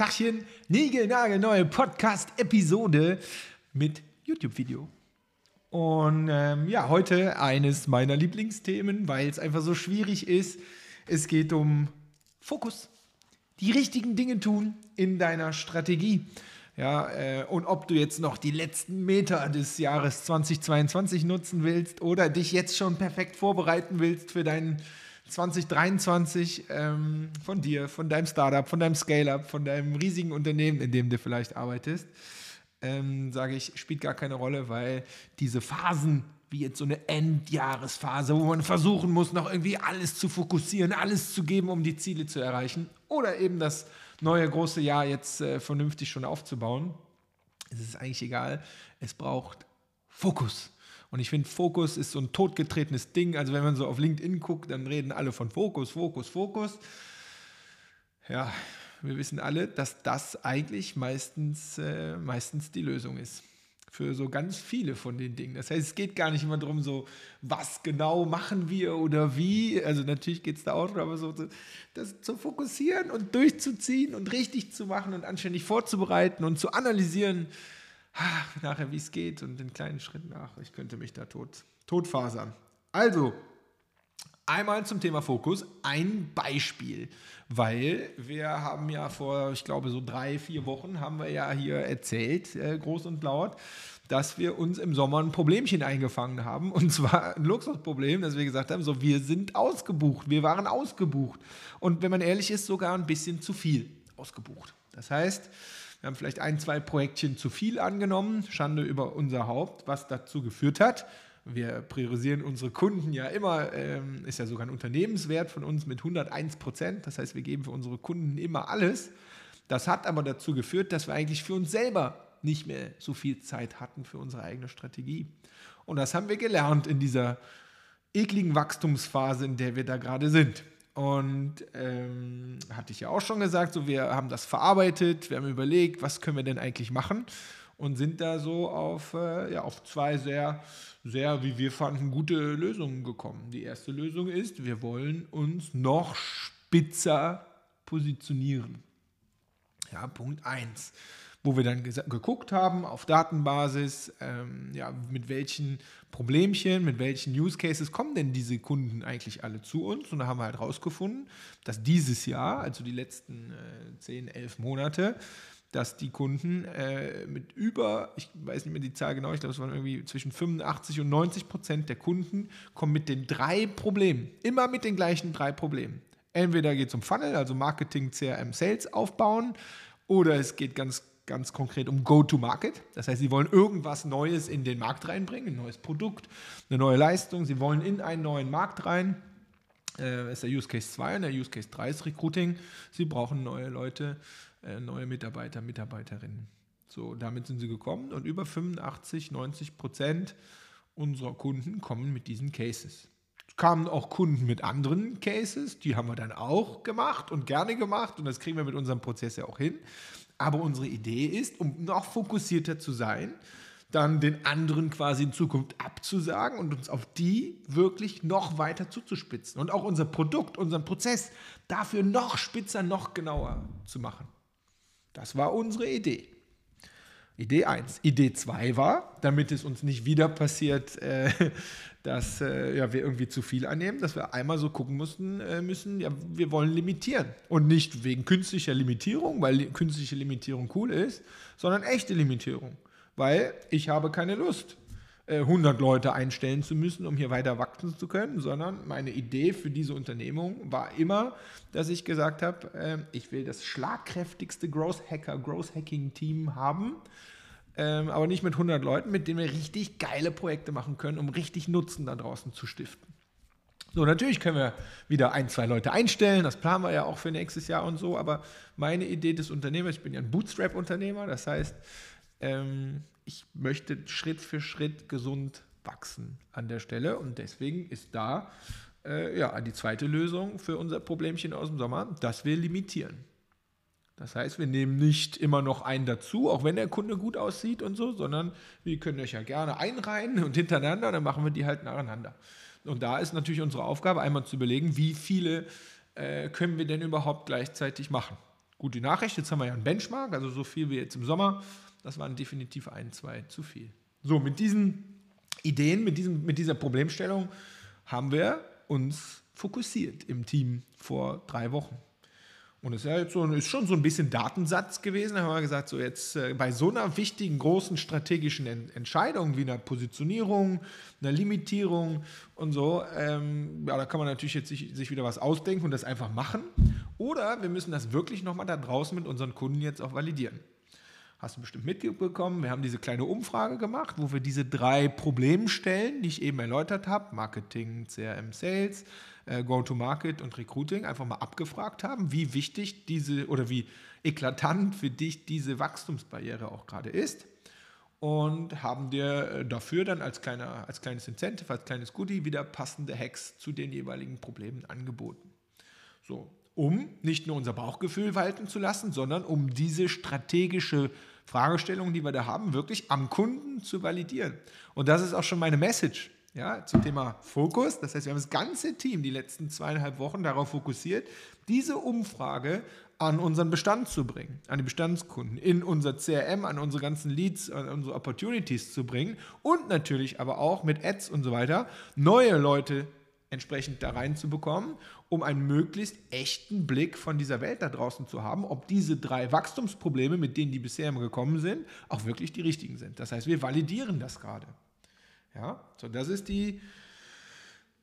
Tachchen, neue Podcast-Episode mit YouTube-Video. Und ähm, ja, heute eines meiner Lieblingsthemen, weil es einfach so schwierig ist. Es geht um Fokus. Die richtigen Dinge tun in deiner Strategie. Ja, äh, und ob du jetzt noch die letzten Meter des Jahres 2022 nutzen willst oder dich jetzt schon perfekt vorbereiten willst für deinen 2023 ähm, von dir, von deinem Startup, von deinem Scale-up, von deinem riesigen Unternehmen, in dem du vielleicht arbeitest, ähm, sage ich, spielt gar keine Rolle, weil diese Phasen, wie jetzt so eine Endjahresphase, wo man versuchen muss, noch irgendwie alles zu fokussieren, alles zu geben, um die Ziele zu erreichen, oder eben das neue große Jahr jetzt äh, vernünftig schon aufzubauen, es ist eigentlich egal. Es braucht Fokus. Und ich finde, Fokus ist so ein totgetretenes Ding. Also wenn man so auf LinkedIn guckt, dann reden alle von Fokus, Fokus, Fokus. Ja, wir wissen alle, dass das eigentlich meistens, äh, meistens die Lösung ist. Für so ganz viele von den Dingen. Das heißt, es geht gar nicht immer darum, so, was genau machen wir oder wie. Also natürlich geht es da auch darum, aber so das zu fokussieren und durchzuziehen und richtig zu machen und anständig vorzubereiten und zu analysieren ach, nachher, wie es geht und den kleinen Schritten nach. Ich könnte mich da tot, totfasern. Also, einmal zum Thema Fokus ein Beispiel, weil wir haben ja vor, ich glaube, so drei, vier Wochen haben wir ja hier erzählt, äh, groß und laut, dass wir uns im Sommer ein Problemchen eingefangen haben. Und zwar ein Luxusproblem, dass wir gesagt haben, so, wir sind ausgebucht, wir waren ausgebucht. Und wenn man ehrlich ist, sogar ein bisschen zu viel ausgebucht. Das heißt, wir haben vielleicht ein, zwei Projektchen zu viel angenommen, Schande über unser Haupt, was dazu geführt hat. Wir priorisieren unsere Kunden ja immer, ähm, ist ja sogar ein Unternehmenswert von uns mit 101 Prozent. Das heißt, wir geben für unsere Kunden immer alles. Das hat aber dazu geführt, dass wir eigentlich für uns selber nicht mehr so viel Zeit hatten für unsere eigene Strategie. Und das haben wir gelernt in dieser ekligen Wachstumsphase, in der wir da gerade sind. Und ähm, hatte ich ja auch schon gesagt, so wir haben das verarbeitet, wir haben überlegt, was können wir denn eigentlich machen und sind da so auf, äh, ja, auf zwei sehr, sehr, wie wir fanden, gute Lösungen gekommen. Die erste Lösung ist, wir wollen uns noch spitzer positionieren. Ja, Punkt 1 wo wir dann geguckt haben auf Datenbasis, ähm, ja, mit welchen Problemchen, mit welchen Use Cases kommen denn diese Kunden eigentlich alle zu uns. Und da haben wir halt rausgefunden, dass dieses Jahr, also die letzten äh, 10, 11 Monate, dass die Kunden äh, mit über, ich weiß nicht mehr die Zahl genau, ich glaube, es waren irgendwie zwischen 85 und 90 Prozent der Kunden kommen mit den drei Problemen, immer mit den gleichen drei Problemen. Entweder geht es um Funnel, also Marketing, CRM, Sales aufbauen, oder es geht ganz ganz konkret um Go-to-Market. Das heißt, sie wollen irgendwas Neues in den Markt reinbringen, ein neues Produkt, eine neue Leistung. Sie wollen in einen neuen Markt rein. Äh, ist der Use Case 2 und der Use Case 3 ist Recruiting. Sie brauchen neue Leute, äh, neue Mitarbeiter, Mitarbeiterinnen. So, damit sind sie gekommen und über 85, 90 Prozent unserer Kunden kommen mit diesen Cases. Es kamen auch Kunden mit anderen Cases, die haben wir dann auch gemacht und gerne gemacht und das kriegen wir mit unserem Prozess ja auch hin. Aber unsere Idee ist, um noch fokussierter zu sein, dann den anderen quasi in Zukunft abzusagen und uns auf die wirklich noch weiter zuzuspitzen und auch unser Produkt, unseren Prozess dafür noch spitzer, noch genauer zu machen. Das war unsere Idee. Idee 1. Idee 2 war, damit es uns nicht wieder passiert, äh, dass äh, ja, wir irgendwie zu viel annehmen, dass wir einmal so gucken mussten, äh, müssen, ja, wir wollen limitieren. Und nicht wegen künstlicher Limitierung, weil künstliche Limitierung cool ist, sondern echte Limitierung. Weil ich habe keine Lust, 100 äh, Leute einstellen zu müssen, um hier weiter wachsen zu können, sondern meine Idee für diese Unternehmung war immer, dass ich gesagt habe, äh, ich will das schlagkräftigste Growth Hacker, Growth Hacking Team haben, ähm, aber nicht mit 100 Leuten, mit denen wir richtig geile Projekte machen können, um richtig Nutzen da draußen zu stiften. So, natürlich können wir wieder ein, zwei Leute einstellen, das planen wir ja auch für nächstes Jahr und so, aber meine Idee des Unternehmers, ich bin ja ein Bootstrap-Unternehmer, das heißt, ähm, ich möchte Schritt für Schritt gesund wachsen an der Stelle und deswegen ist da äh, ja, die zweite Lösung für unser Problemchen aus dem Sommer, dass wir limitieren. Das heißt, wir nehmen nicht immer noch einen dazu, auch wenn der Kunde gut aussieht und so, sondern wir können euch ja gerne einreihen und hintereinander, dann machen wir die halt nacheinander. Und da ist natürlich unsere Aufgabe, einmal zu überlegen, wie viele äh, können wir denn überhaupt gleichzeitig machen. Gute Nachricht, jetzt haben wir ja einen Benchmark, also so viel wie jetzt im Sommer. Das waren definitiv ein, zwei zu viel. So, mit diesen Ideen, mit, diesem, mit dieser Problemstellung haben wir uns fokussiert im Team vor drei Wochen. Und es ist, ja jetzt so, ist schon so ein bisschen Datensatz gewesen. Da haben wir gesagt, so jetzt äh, bei so einer wichtigen, großen strategischen en Entscheidung wie einer Positionierung, einer Limitierung und so, ähm, ja, da kann man natürlich jetzt sich, sich, wieder was ausdenken und das einfach machen. Oder wir müssen das wirklich nochmal da draußen mit unseren Kunden jetzt auch validieren. Hast du bestimmt mitbekommen, wir haben diese kleine Umfrage gemacht, wo wir diese drei Problemstellen, die ich eben erläutert habe, Marketing, CRM, Sales, äh, Go-to-Market und Recruiting einfach mal abgefragt haben, wie wichtig diese oder wie eklatant für dich diese Wachstumsbarriere auch gerade ist. Und haben dir äh, dafür dann als, kleiner, als kleines Incentive, als kleines Goodie wieder passende Hacks zu den jeweiligen Problemen angeboten. So, um nicht nur unser Bauchgefühl walten zu lassen, sondern um diese strategische Fragestellung, die wir da haben, wirklich am Kunden zu validieren. Und das ist auch schon meine Message ja, zum Thema Fokus. Das heißt, wir haben das ganze Team die letzten zweieinhalb Wochen darauf fokussiert, diese Umfrage an unseren Bestand zu bringen, an die Bestandskunden, in unser CRM, an unsere ganzen Leads, an unsere Opportunities zu bringen und natürlich aber auch mit Ads und so weiter neue Leute entsprechend da reinzubekommen, um einen möglichst echten Blick von dieser Welt da draußen zu haben, ob diese drei Wachstumsprobleme, mit denen die bisher immer gekommen sind, auch wirklich die richtigen sind. Das heißt, wir validieren das gerade. Ja, so das ist die,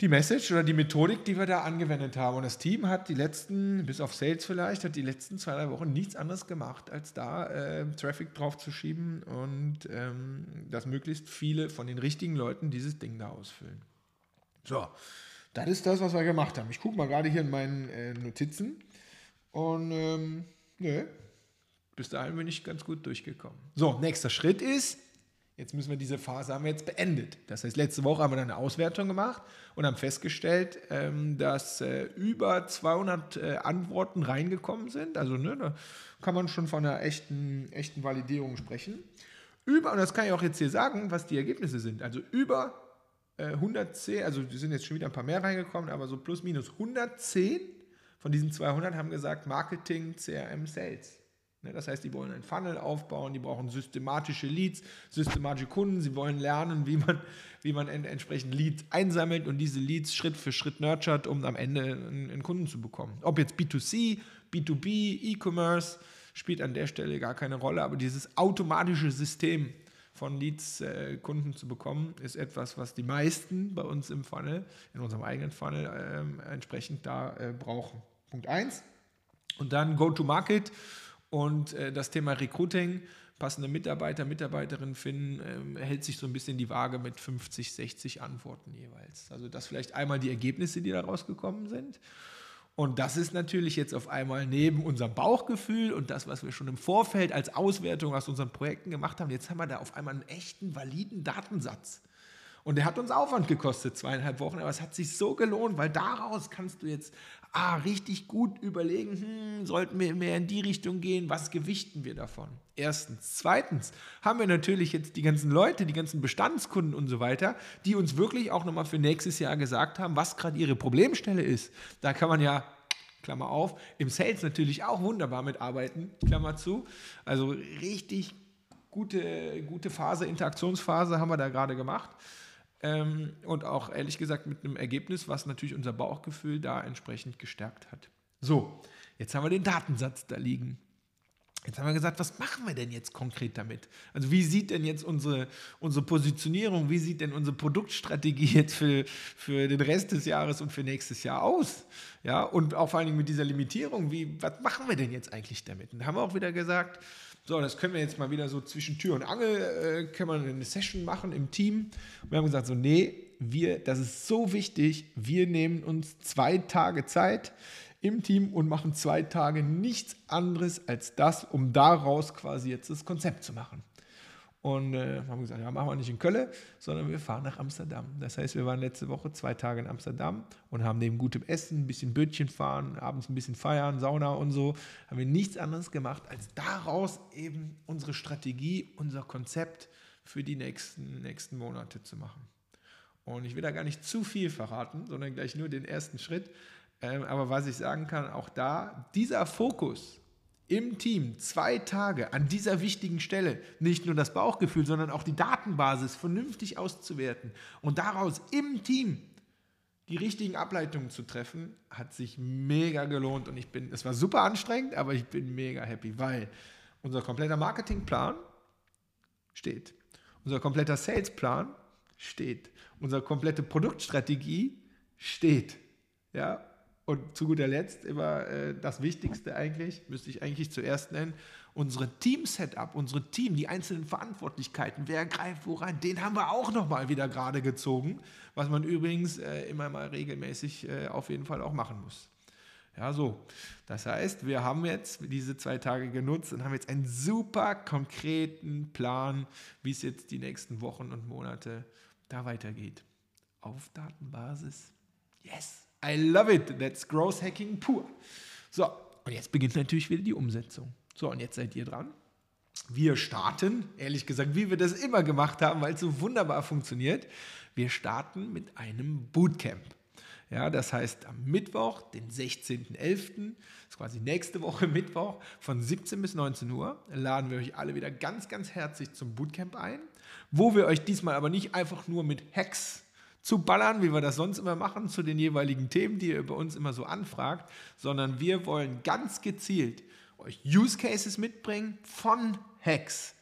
die Message oder die Methodik, die wir da angewendet haben. Und das Team hat die letzten, bis auf Sales vielleicht, hat die letzten zwei, drei Wochen nichts anderes gemacht, als da äh, Traffic drauf zu schieben und ähm, dass möglichst viele von den richtigen Leuten dieses Ding da ausfüllen. So, das ist das, was wir gemacht haben. Ich gucke mal gerade hier in meinen äh, Notizen und ähm, nö, bis dahin bin ich ganz gut durchgekommen. So, nächster Schritt ist, Jetzt müssen wir diese Phase haben wir jetzt beendet. Das heißt, letzte Woche haben wir dann eine Auswertung gemacht und haben festgestellt, ähm, dass äh, über 200 äh, Antworten reingekommen sind. Also ne, da kann man schon von einer echten, echten Validierung sprechen. Über, und das kann ich auch jetzt hier sagen, was die Ergebnisse sind. Also über 110, äh, also die sind jetzt schon wieder ein paar mehr reingekommen, aber so plus minus 110 von diesen 200 haben gesagt Marketing, CRM, Sales. Ne, das heißt, die wollen ein Funnel aufbauen, die brauchen systematische Leads, systematische Kunden, sie wollen lernen, wie man, wie man entsprechend Leads einsammelt und diese Leads Schritt für Schritt nurtured, um am Ende einen, einen Kunden zu bekommen. Ob jetzt B2C, B2B, E-Commerce, spielt an der Stelle gar keine Rolle, aber dieses automatische System von Leads äh, zu bekommen, ist etwas, was die meisten bei uns im Funnel, in unserem eigenen Funnel äh, entsprechend da äh, brauchen. Punkt 1. Und dann Go-to-Market und äh, das Thema Recruiting, passende Mitarbeiter, Mitarbeiterinnen finden, äh, hält sich so ein bisschen die Waage mit 50, 60 Antworten jeweils. Also das vielleicht einmal die Ergebnisse, die da rausgekommen sind. Und das ist natürlich jetzt auf einmal neben unserem Bauchgefühl und das, was wir schon im Vorfeld als Auswertung aus unseren Projekten gemacht haben, jetzt haben wir da auf einmal einen echten, validen Datensatz. Und der hat uns Aufwand gekostet, zweieinhalb Wochen, aber es hat sich so gelohnt, weil daraus kannst du jetzt ah, richtig gut überlegen, hm, sollten wir mehr in die Richtung gehen, was gewichten wir davon? Erstens. Zweitens haben wir natürlich jetzt die ganzen Leute, die ganzen Bestandskunden und so weiter, die uns wirklich auch nochmal für nächstes Jahr gesagt haben, was gerade ihre Problemstelle ist. Da kann man ja Klammer auf, im Sales natürlich auch wunderbar mitarbeiten, Klammer zu. Also richtig gute, gute Phase, Interaktionsphase haben wir da gerade gemacht. Ähm, und auch ehrlich gesagt mit einem Ergebnis, was natürlich unser Bauchgefühl da entsprechend gestärkt hat. So, jetzt haben wir den Datensatz da liegen. Jetzt haben wir gesagt, was machen wir denn jetzt konkret damit? Also wie sieht denn jetzt unsere, unsere Positionierung, wie sieht denn unsere Produktstrategie jetzt für, für den Rest des Jahres und für nächstes Jahr aus? Ja, und auch vor allen Dingen mit dieser Limitierung, wie, was machen wir denn jetzt eigentlich damit? Und da haben wir auch wieder gesagt, so, das können wir jetzt mal wieder so zwischen Tür und Angel, äh, können wir eine Session machen im Team. Und wir haben gesagt, so, nee, wir, das ist so wichtig, wir nehmen uns zwei Tage Zeit im Team und machen zwei Tage nichts anderes als das, um daraus quasi jetzt das Konzept zu machen. Und äh, haben gesagt, ja, machen wir nicht in Köln, sondern wir fahren nach Amsterdam. Das heißt, wir waren letzte Woche zwei Tage in Amsterdam und haben neben gutem Essen, ein bisschen Bötchen fahren, abends ein bisschen feiern, Sauna und so, haben wir nichts anderes gemacht, als daraus eben unsere Strategie, unser Konzept für die nächsten, nächsten Monate zu machen. Und ich will da gar nicht zu viel verraten, sondern gleich nur den ersten Schritt. Ähm, aber was ich sagen kann, auch da, dieser Fokus im Team zwei Tage an dieser wichtigen Stelle nicht nur das Bauchgefühl, sondern auch die Datenbasis vernünftig auszuwerten und daraus im Team die richtigen Ableitungen zu treffen, hat sich mega gelohnt und ich bin, es war super anstrengend, aber ich bin mega happy, weil unser kompletter Marketingplan steht, unser kompletter Salesplan steht, unsere komplette Produktstrategie steht, ja, und zu guter Letzt immer äh, das Wichtigste eigentlich, müsste ich eigentlich zuerst nennen, unsere Team-Setup, unsere Team, die einzelnen Verantwortlichkeiten, wer greift woran, den haben wir auch nochmal wieder gerade gezogen, was man übrigens äh, immer mal regelmäßig äh, auf jeden Fall auch machen muss. Ja, so. Das heißt, wir haben jetzt diese zwei Tage genutzt und haben jetzt einen super konkreten Plan, wie es jetzt die nächsten Wochen und Monate da weitergeht. Auf Datenbasis. Yes! I love it. That's Growth Hacking pur. So, und jetzt beginnt natürlich wieder die Umsetzung. So, und jetzt seid ihr dran. Wir starten, ehrlich gesagt, wie wir das immer gemacht haben, weil es so wunderbar funktioniert. Wir starten mit einem Bootcamp. Ja, das heißt, am Mittwoch, den 16.11., ist quasi nächste Woche Mittwoch, von 17 bis 19 Uhr, laden wir euch alle wieder ganz, ganz herzlich zum Bootcamp ein, wo wir euch diesmal aber nicht einfach nur mit Hacks zu ballern, wie wir das sonst immer machen, zu den jeweiligen Themen, die ihr bei uns immer so anfragt, sondern wir wollen ganz gezielt euch Use Cases mitbringen von Hacks.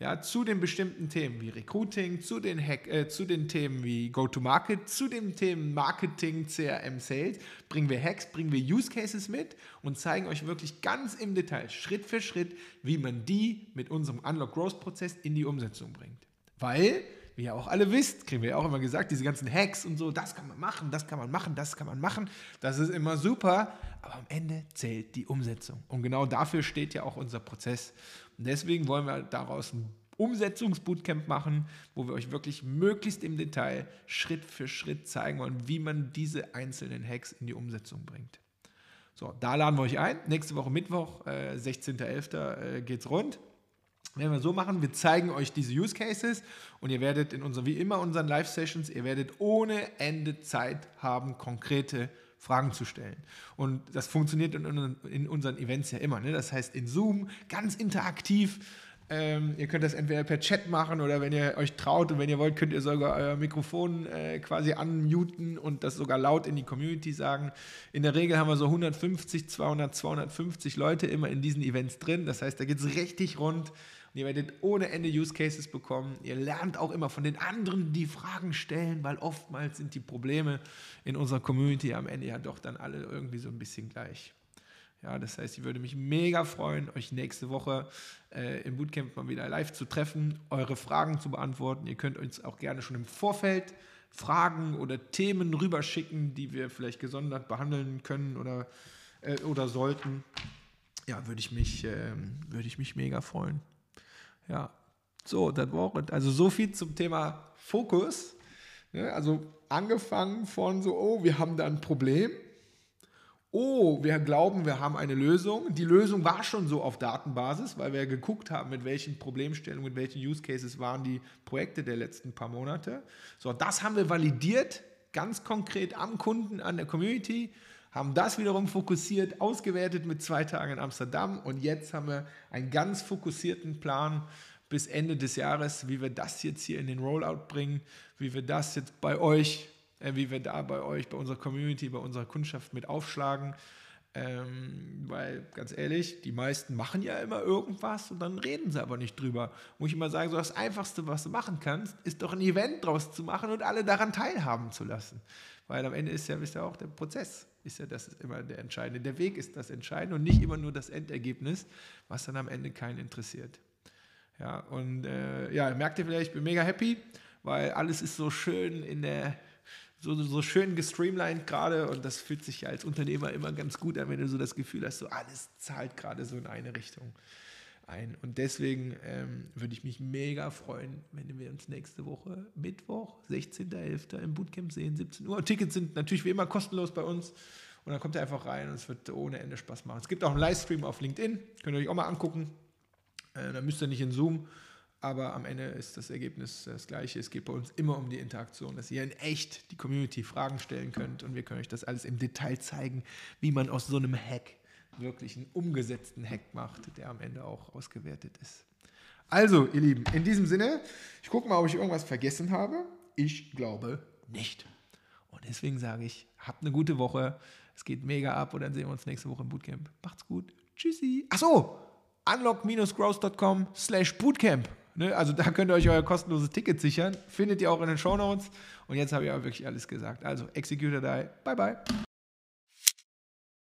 Ja, zu den bestimmten Themen wie Recruiting, zu den, Hack, äh, zu den Themen wie Go-to-Market, zu den Themen Marketing, CRM, Sales, bringen wir Hacks, bringen wir Use Cases mit und zeigen euch wirklich ganz im Detail, Schritt für Schritt, wie man die mit unserem Unlock Growth Prozess in die Umsetzung bringt. Weil wie ihr auch alle wisst, kriegen wir ja auch immer gesagt, diese ganzen Hacks und so, das kann man machen, das kann man machen, das kann man machen. Das ist immer super, aber am Ende zählt die Umsetzung. Und genau dafür steht ja auch unser Prozess. Und deswegen wollen wir daraus ein Umsetzungsbootcamp machen, wo wir euch wirklich möglichst im Detail Schritt für Schritt zeigen wollen, wie man diese einzelnen Hacks in die Umsetzung bringt. So, da laden wir euch ein. Nächste Woche Mittwoch, äh, 16.11. Äh, geht's rund. Wenn wir so machen, wir zeigen euch diese Use Cases und ihr werdet in unseren, wie immer unseren Live-Sessions, ihr werdet ohne Ende Zeit haben, konkrete Fragen zu stellen. Und das funktioniert in, in unseren Events ja immer. Ne? Das heißt, in Zoom ganz interaktiv. Ähm, ihr könnt das entweder per Chat machen oder wenn ihr euch traut und wenn ihr wollt, könnt ihr sogar euer Mikrofon äh, quasi unmuten und das sogar laut in die Community sagen. In der Regel haben wir so 150, 200, 250 Leute immer in diesen Events drin. Das heißt, da geht es richtig rund. Ihr werdet ohne Ende Use Cases bekommen. Ihr lernt auch immer von den anderen, die Fragen stellen, weil oftmals sind die Probleme in unserer Community am Ende ja doch dann alle irgendwie so ein bisschen gleich. Ja, das heißt, ich würde mich mega freuen, euch nächste Woche äh, im Bootcamp mal wieder live zu treffen, eure Fragen zu beantworten. Ihr könnt uns auch gerne schon im Vorfeld Fragen oder Themen rüberschicken, die wir vielleicht gesondert behandeln können oder, äh, oder sollten. Ja, würde ich, mich, äh, würde ich mich mega freuen. Ja, so, das war Also so viel zum Thema Fokus. Ja, also angefangen von so, oh, wir haben da ein Problem. Oh, wir glauben, wir haben eine Lösung. Die Lösung war schon so auf Datenbasis, weil wir geguckt haben, mit welchen Problemstellungen, mit welchen Use Cases waren die Projekte der letzten paar Monate. So, das haben wir validiert, ganz konkret am Kunden, an der Community haben das wiederum fokussiert, ausgewertet mit zwei Tagen in Amsterdam und jetzt haben wir einen ganz fokussierten Plan bis Ende des Jahres, wie wir das jetzt hier in den Rollout bringen, wie wir das jetzt bei euch, äh, wie wir da bei euch, bei unserer Community, bei unserer Kundschaft mit aufschlagen. Ähm, weil ganz ehrlich, die meisten machen ja immer irgendwas und dann reden sie aber nicht drüber. Wo ich immer sage, so das Einfachste, was du machen kannst, ist doch ein Event draus zu machen und alle daran teilhaben zu lassen. Weil am Ende ist ja, wisst ihr auch, der Prozess ist ja das immer der Entscheidende. Der Weg ist das Entscheidende und nicht immer nur das Endergebnis, was dann am Ende keinen interessiert. Ja, und äh, ja, merkt ihr vielleicht, ich bin mega happy, weil alles ist so schön in der, so, so schön gestreamlined gerade und das fühlt sich ja als Unternehmer immer ganz gut an, wenn du so das Gefühl hast, so alles zahlt gerade so in eine Richtung ein. Und deswegen ähm, würde ich mich mega freuen, wenn wir uns nächste Woche Mittwoch, 16.11. im Bootcamp sehen, 17 Uhr. Tickets sind natürlich wie immer kostenlos bei uns. Und dann kommt ihr einfach rein und es wird ohne Ende Spaß machen. Es gibt auch einen Livestream auf LinkedIn, könnt ihr euch auch mal angucken. Äh, da müsst ihr nicht in Zoom, aber am Ende ist das Ergebnis das gleiche. Es geht bei uns immer um die Interaktion, dass ihr in echt die Community Fragen stellen könnt und wir können euch das alles im Detail zeigen, wie man aus so einem Hack wirklich einen umgesetzten Hack macht, der am Ende auch ausgewertet ist. Also, ihr Lieben, in diesem Sinne, ich gucke mal, ob ich irgendwas vergessen habe. Ich glaube nicht. Und deswegen sage ich, habt eine gute Woche. Es geht mega ab und dann sehen wir uns nächste Woche im Bootcamp. Macht's gut. Tschüssi. Achso, unlock-growth.com slash bootcamp. Ne? Also da könnt ihr euch euer kostenloses Ticket sichern. Findet ihr auch in den Show Notes. Und jetzt habe ich aber wirklich alles gesagt. Also, execute die. Bye, bye.